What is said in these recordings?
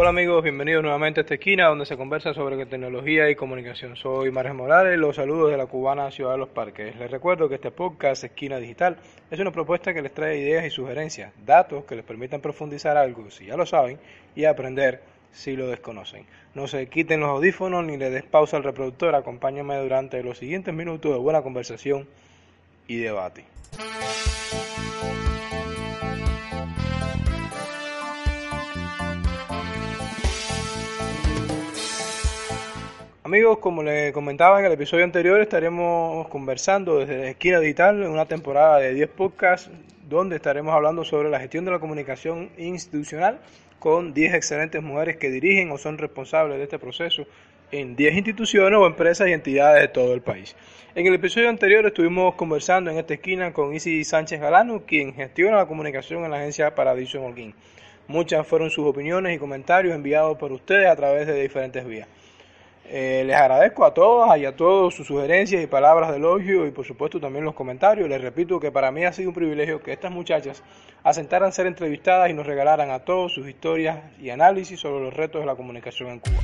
Hola amigos, bienvenidos nuevamente a esta esquina donde se conversa sobre tecnología y comunicación. Soy Mares Morales, los saludos de la cubana Ciudad de los Parques. Les recuerdo que este podcast Esquina Digital es una propuesta que les trae ideas y sugerencias, datos que les permitan profundizar algo si ya lo saben y aprender si lo desconocen. No se quiten los audífonos ni le des pausa al reproductor, acompáñame durante los siguientes minutos de buena conversación y debate. Amigos, como les comentaba en el episodio anterior, estaremos conversando desde Esquina Digital en una temporada de 10 podcasts donde estaremos hablando sobre la gestión de la comunicación institucional con 10 excelentes mujeres que dirigen o son responsables de este proceso en 10 instituciones o empresas y entidades de todo el país. En el episodio anterior estuvimos conversando en esta esquina con Isi Sánchez Galano, quien gestiona la comunicación en la agencia Paradiso Holguín. Muchas fueron sus opiniones y comentarios enviados por ustedes a través de diferentes vías. Eh, les agradezco a todas y a todos sus sugerencias y palabras de elogio y por supuesto también los comentarios. Les repito que para mí ha sido un privilegio que estas muchachas asentaran ser entrevistadas y nos regalaran a todos sus historias y análisis sobre los retos de la comunicación en Cuba.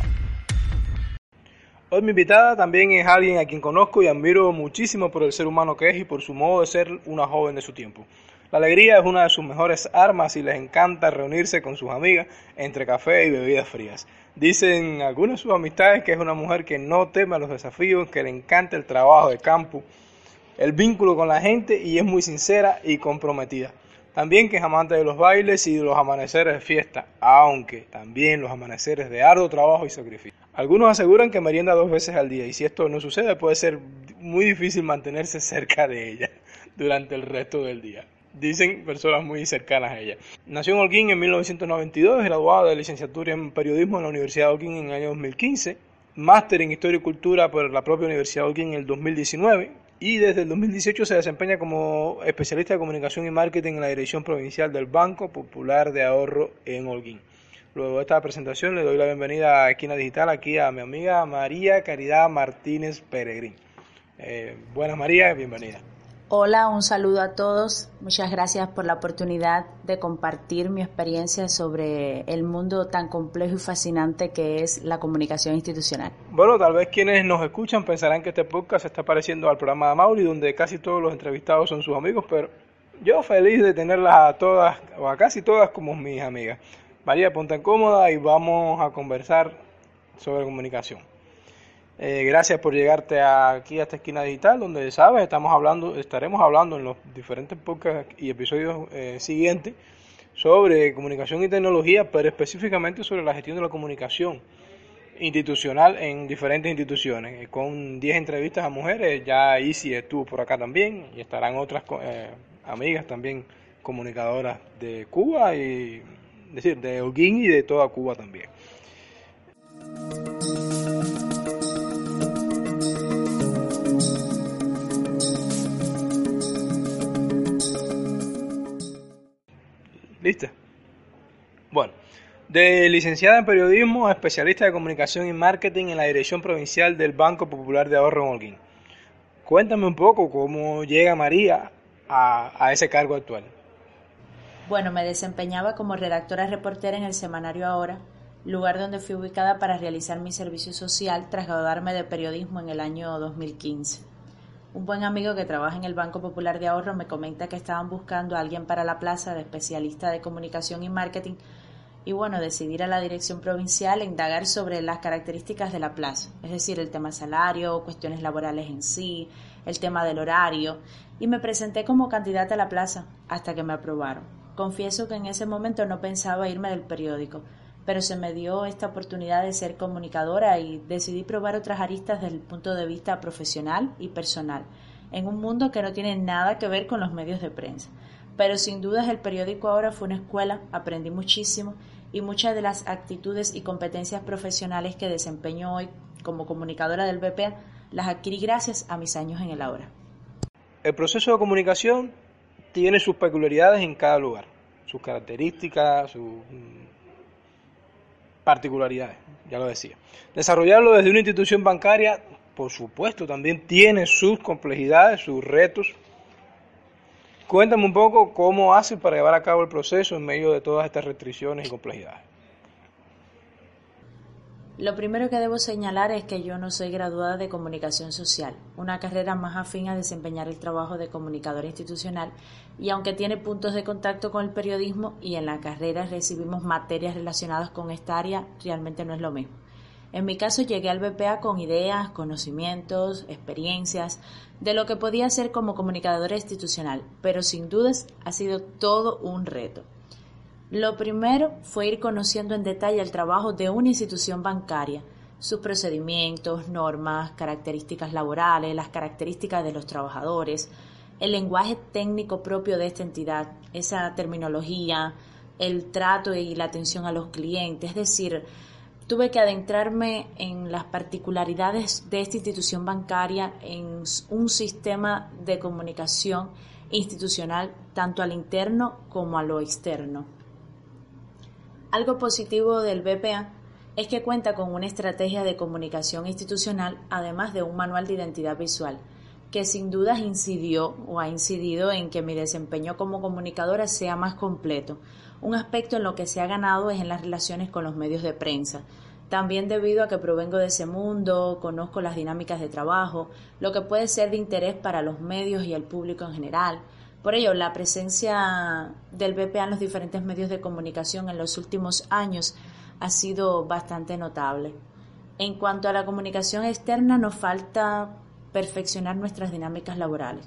Hoy mi invitada también es alguien a quien conozco y admiro muchísimo por el ser humano que es y por su modo de ser una joven de su tiempo. La alegría es una de sus mejores armas y les encanta reunirse con sus amigas entre café y bebidas frías. Dicen algunas de sus amistades que es una mujer que no teme a los desafíos, que le encanta el trabajo de campo, el vínculo con la gente y es muy sincera y comprometida. También que es amante de los bailes y de los amaneceres de fiesta, aunque también los amaneceres de arduo trabajo y sacrificio. Algunos aseguran que merienda dos veces al día y si esto no sucede puede ser muy difícil mantenerse cerca de ella durante el resto del día dicen personas muy cercanas a ella. Nació en Holguín en 1992, graduada de licenciatura en periodismo en la Universidad de Holguín en el año 2015, máster en historia y cultura por la propia Universidad de Holguín en el 2019 y desde el 2018 se desempeña como especialista de comunicación y marketing en la dirección provincial del Banco Popular de Ahorro en Holguín. Luego de esta presentación le doy la bienvenida a Esquina Digital aquí a mi amiga María Caridad Martínez Peregrín. Eh, buenas María, bienvenida. Hola, un saludo a todos. Muchas gracias por la oportunidad de compartir mi experiencia sobre el mundo tan complejo y fascinante que es la comunicación institucional. Bueno, tal vez quienes nos escuchan pensarán que este podcast se está pareciendo al programa de Mauri, donde casi todos los entrevistados son sus amigos, pero yo feliz de tenerlas a todas, o a casi todas como mis amigas. María, ponte cómoda y vamos a conversar sobre comunicación. Eh, gracias por llegarte aquí a esta esquina digital, donde sabes, estamos hablando, estaremos hablando en los diferentes podcasts y episodios eh, siguientes sobre comunicación y tecnología, pero específicamente sobre la gestión de la comunicación institucional en diferentes instituciones, eh, con 10 entrevistas a mujeres, ya Isi estuvo por acá también, y estarán otras amigas también comunicadoras de Cuba y decir, de Holguín y de toda Cuba también. ¿Lista? Bueno, de licenciada en periodismo a especialista de comunicación y marketing en la dirección provincial del Banco Popular de Ahorro en Holguín. Cuéntame un poco cómo llega María a, a ese cargo actual. Bueno, me desempeñaba como redactora reportera en el semanario Ahora, lugar donde fui ubicada para realizar mi servicio social tras graduarme de periodismo en el año 2015. Un buen amigo que trabaja en el Banco Popular de Ahorro me comenta que estaban buscando a alguien para la plaza de especialista de comunicación y marketing y bueno, decidir a la dirección provincial e indagar sobre las características de la plaza, es decir, el tema salario, cuestiones laborales en sí, el tema del horario, y me presenté como candidata a la plaza hasta que me aprobaron. Confieso que en ese momento no pensaba irme del periódico, pero se me dio esta oportunidad de ser comunicadora y decidí probar otras aristas desde el punto de vista profesional y personal, en un mundo que no tiene nada que ver con los medios de prensa. Pero sin dudas el periódico ahora fue una escuela, aprendí muchísimo y muchas de las actitudes y competencias profesionales que desempeño hoy como comunicadora del BPA las adquirí gracias a mis años en el ahora. El proceso de comunicación tiene sus peculiaridades en cada lugar, sus características, sus particularidades, ya lo decía. Desarrollarlo desde una institución bancaria, por supuesto, también tiene sus complejidades, sus retos. Cuéntame un poco cómo hace para llevar a cabo el proceso en medio de todas estas restricciones y complejidades. Lo primero que debo señalar es que yo no soy graduada de comunicación social, una carrera más afín a desempeñar el trabajo de comunicador institucional y aunque tiene puntos de contacto con el periodismo y en la carrera recibimos materias relacionadas con esta área, realmente no es lo mismo. En mi caso llegué al BPA con ideas, conocimientos, experiencias de lo que podía ser como comunicadora institucional, pero sin dudas ha sido todo un reto. Lo primero fue ir conociendo en detalle el trabajo de una institución bancaria, sus procedimientos, normas, características laborales, las características de los trabajadores, el lenguaje técnico propio de esta entidad, esa terminología, el trato y la atención a los clientes, es decir, tuve que adentrarme en las particularidades de esta institución bancaria, en un sistema de comunicación institucional tanto al interno como a lo externo. Algo positivo del BPA es que cuenta con una estrategia de comunicación institucional, además de un manual de identidad visual, que sin dudas incidió o ha incidido en que mi desempeño como comunicadora sea más completo. Un aspecto en lo que se ha ganado es en las relaciones con los medios de prensa. También debido a que provengo de ese mundo, conozco las dinámicas de trabajo, lo que puede ser de interés para los medios y el público en general, por ello, la presencia del BPA en los diferentes medios de comunicación en los últimos años ha sido bastante notable. En cuanto a la comunicación externa, nos falta perfeccionar nuestras dinámicas laborales.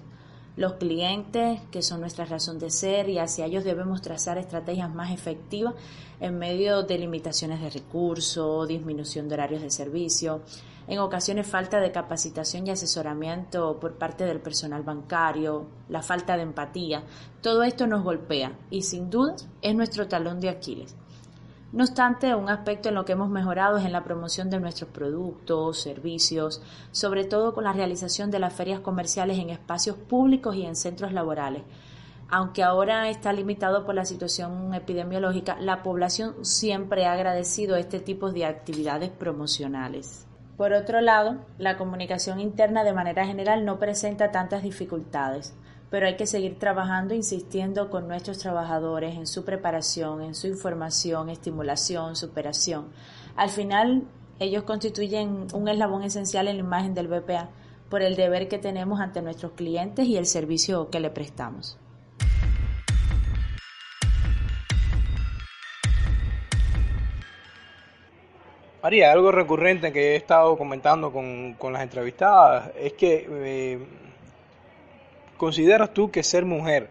Los clientes, que son nuestra razón de ser, y hacia ellos debemos trazar estrategias más efectivas en medio de limitaciones de recursos, disminución de horarios de servicio, en ocasiones falta de capacitación y asesoramiento por parte del personal bancario, la falta de empatía, todo esto nos golpea y sin duda es nuestro talón de Aquiles. No obstante, un aspecto en lo que hemos mejorado es en la promoción de nuestros productos, servicios, sobre todo con la realización de las ferias comerciales en espacios públicos y en centros laborales. Aunque ahora está limitado por la situación epidemiológica, la población siempre ha agradecido este tipo de actividades promocionales. Por otro lado, la comunicación interna de manera general no presenta tantas dificultades, pero hay que seguir trabajando, insistiendo con nuestros trabajadores en su preparación, en su información, estimulación, superación. Al final, ellos constituyen un eslabón esencial en la imagen del BPA por el deber que tenemos ante nuestros clientes y el servicio que le prestamos. María, algo recurrente que he estado comentando con, las entrevistadas es que eh, ¿consideras tú que ser mujer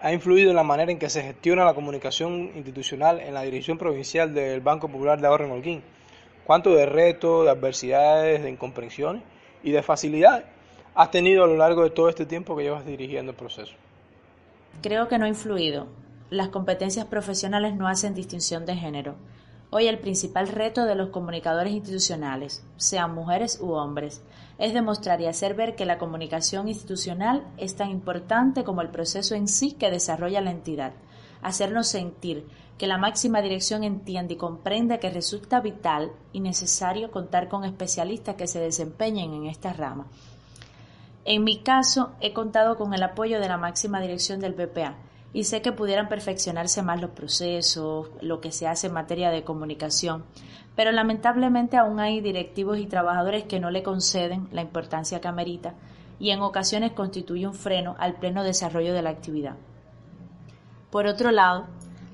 ha influido en la manera en que se gestiona la comunicación institucional en la dirección provincial del Banco Popular de Ahorro en Holguín? ¿Cuánto de retos, de adversidades, de incomprensiones y de facilidades has tenido a lo largo de todo este tiempo que llevas dirigiendo el proceso? Creo que no ha influido. Las competencias profesionales no hacen distinción de género. Hoy el principal reto de los comunicadores institucionales, sean mujeres u hombres, es demostrar y hacer ver que la comunicación institucional es tan importante como el proceso en sí que desarrolla la entidad, hacernos sentir que la máxima dirección entiende y comprende que resulta vital y necesario contar con especialistas que se desempeñen en esta rama. En mi caso, he contado con el apoyo de la máxima dirección del BPA, y sé que pudieran perfeccionarse más los procesos, lo que se hace en materia de comunicación, pero lamentablemente aún hay directivos y trabajadores que no le conceden la importancia que amerita y en ocasiones constituye un freno al pleno desarrollo de la actividad. Por otro lado,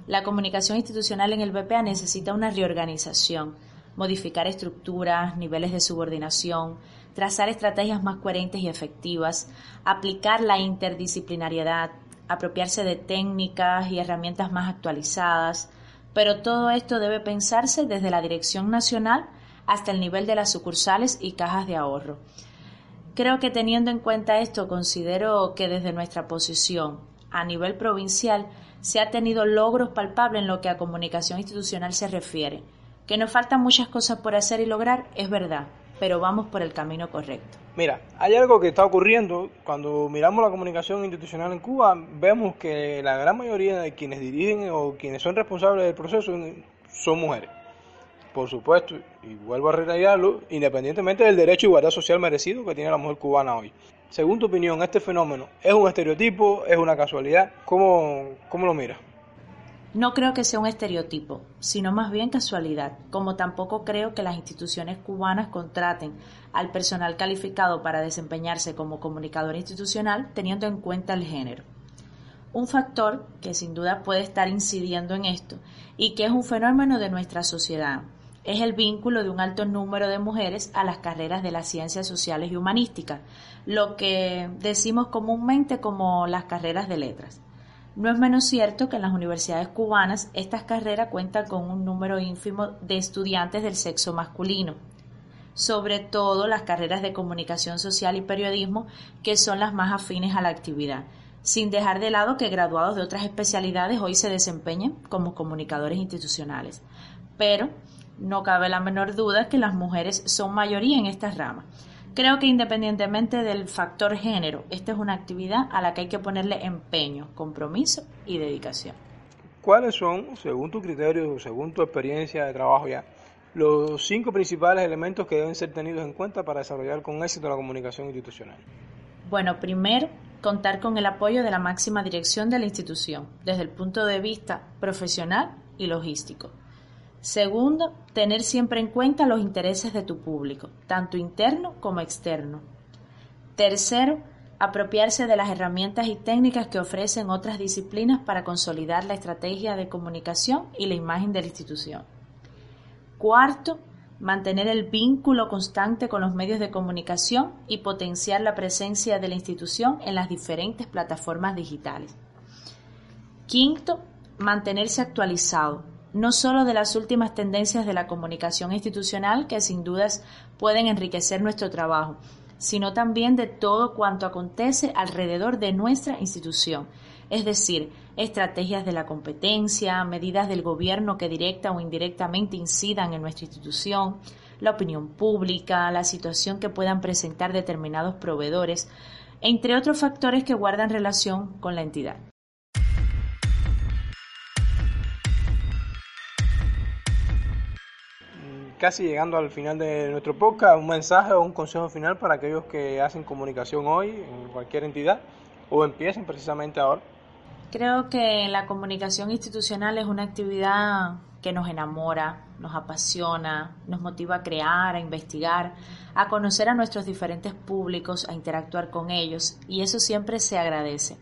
la comunicación institucional en el BPA necesita una reorganización, modificar estructuras, niveles de subordinación, trazar estrategias más coherentes y efectivas, aplicar la interdisciplinariedad, apropiarse de técnicas y herramientas más actualizadas, pero todo esto debe pensarse desde la dirección nacional hasta el nivel de las sucursales y cajas de ahorro. Creo que teniendo en cuenta esto, considero que desde nuestra posición a nivel provincial se ha tenido logros palpables en lo que a comunicación institucional se refiere. Que nos faltan muchas cosas por hacer y lograr es verdad, pero vamos por el camino correcto. Mira, hay algo que está ocurriendo. Cuando miramos la comunicación institucional en Cuba, vemos que la gran mayoría de quienes dirigen o quienes son responsables del proceso son mujeres. Por supuesto, y vuelvo a reiterarlo, independientemente del derecho a igualdad social merecido que tiene la mujer cubana hoy. Según tu opinión, ¿este fenómeno es un estereotipo, es una casualidad? ¿Cómo, cómo lo miras? No creo que sea un estereotipo, sino más bien casualidad, como tampoco creo que las instituciones cubanas contraten al personal calificado para desempeñarse como comunicador institucional teniendo en cuenta el género. Un factor que sin duda puede estar incidiendo en esto y que es un fenómeno de nuestra sociedad es el vínculo de un alto número de mujeres a las carreras de las ciencias sociales y humanísticas, lo que decimos comúnmente como las carreras de letras. No es menos cierto que en las universidades cubanas estas carreras cuentan con un número ínfimo de estudiantes del sexo masculino, sobre todo las carreras de comunicación social y periodismo, que son las más afines a la actividad, sin dejar de lado que graduados de otras especialidades hoy se desempeñen como comunicadores institucionales. Pero no cabe la menor duda que las mujeres son mayoría en estas ramas. Creo que independientemente del factor género, esta es una actividad a la que hay que ponerle empeño, compromiso y dedicación. ¿Cuáles son, según tu criterio, según tu experiencia de trabajo ya, los cinco principales elementos que deben ser tenidos en cuenta para desarrollar con éxito la comunicación institucional? Bueno, primero, contar con el apoyo de la máxima dirección de la institución, desde el punto de vista profesional y logístico. Segundo, tener siempre en cuenta los intereses de tu público, tanto interno como externo. Tercero, apropiarse de las herramientas y técnicas que ofrecen otras disciplinas para consolidar la estrategia de comunicación y la imagen de la institución. Cuarto, mantener el vínculo constante con los medios de comunicación y potenciar la presencia de la institución en las diferentes plataformas digitales. Quinto, mantenerse actualizado, no solo de las últimas tendencias de la comunicación institucional que sin dudas pueden enriquecer nuestro trabajo, sino también de todo cuanto acontece alrededor de nuestra institución, es decir, estrategias de la competencia, medidas del gobierno que directa o indirectamente incidan en nuestra institución, la opinión pública, la situación que puedan presentar determinados proveedores, entre otros factores que guardan relación con la entidad. Casi llegando al final de nuestro podcast, un mensaje o un consejo final para aquellos que hacen comunicación hoy en cualquier entidad o empiecen precisamente ahora. Creo que la comunicación institucional es una actividad que nos enamora, nos apasiona, nos motiva a crear, a investigar, a conocer a nuestros diferentes públicos, a interactuar con ellos y eso siempre se agradece.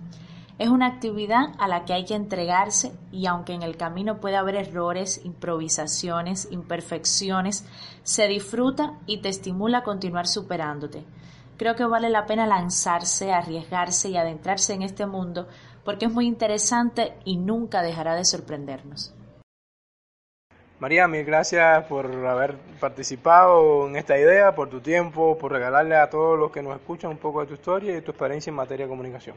Es una actividad a la que hay que entregarse y aunque en el camino puede haber errores, improvisaciones, imperfecciones, se disfruta y te estimula a continuar superándote. Creo que vale la pena lanzarse, arriesgarse y adentrarse en este mundo porque es muy interesante y nunca dejará de sorprendernos. María, mil gracias por haber participado en esta idea, por tu tiempo, por regalarle a todos los que nos escuchan un poco de tu historia y tu experiencia en materia de comunicación.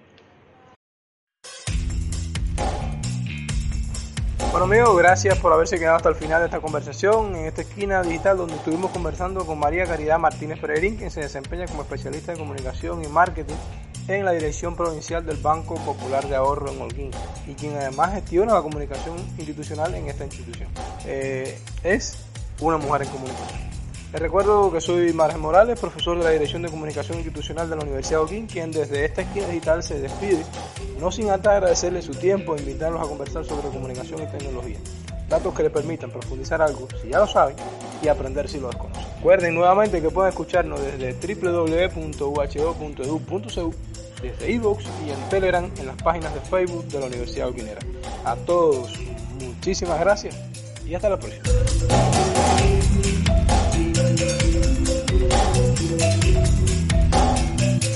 Bueno amigos, gracias por haberse quedado hasta el final de esta conversación en esta esquina digital donde estuvimos conversando con María Caridad Martínez Peregrín, quien se desempeña como especialista de comunicación y marketing en la Dirección Provincial del Banco Popular de Ahorro en Holguín y quien además gestiona la comunicación institucional en esta institución. Eh, es una mujer en comunicación. Les recuerdo que soy Margen Morales, profesor de la Dirección de Comunicación Institucional de la Universidad de Oquín, quien desde esta esquina digital se despide, no sin antes agradecerle su tiempo e invitarlos a conversar sobre comunicación y tecnología. Datos que le permitan profundizar algo, si ya lo saben, y aprender si lo desconocen. Recuerden nuevamente que pueden escucharnos desde www.uho.edu.cu, desde iVoox y en Telegram en las páginas de Facebook de la Universidad Oquinera. A todos, muchísimas gracias y hasta la próxima.